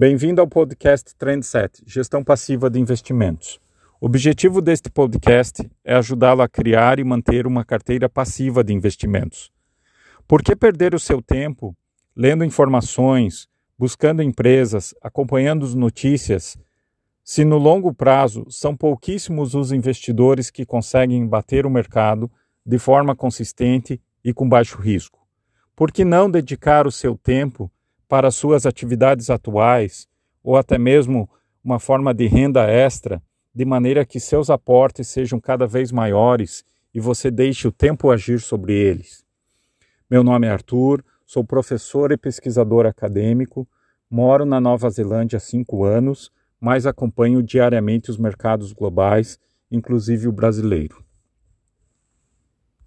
Bem-vindo ao podcast Trendset, Gestão Passiva de Investimentos. O objetivo deste podcast é ajudá-lo a criar e manter uma carteira passiva de investimentos. Por que perder o seu tempo lendo informações, buscando empresas, acompanhando as notícias, se no longo prazo são pouquíssimos os investidores que conseguem bater o mercado de forma consistente e com baixo risco? Por que não dedicar o seu tempo para suas atividades atuais ou até mesmo uma forma de renda extra, de maneira que seus aportes sejam cada vez maiores e você deixe o tempo agir sobre eles. Meu nome é Arthur, sou professor e pesquisador acadêmico, moro na Nova Zelândia há cinco anos, mas acompanho diariamente os mercados globais, inclusive o brasileiro.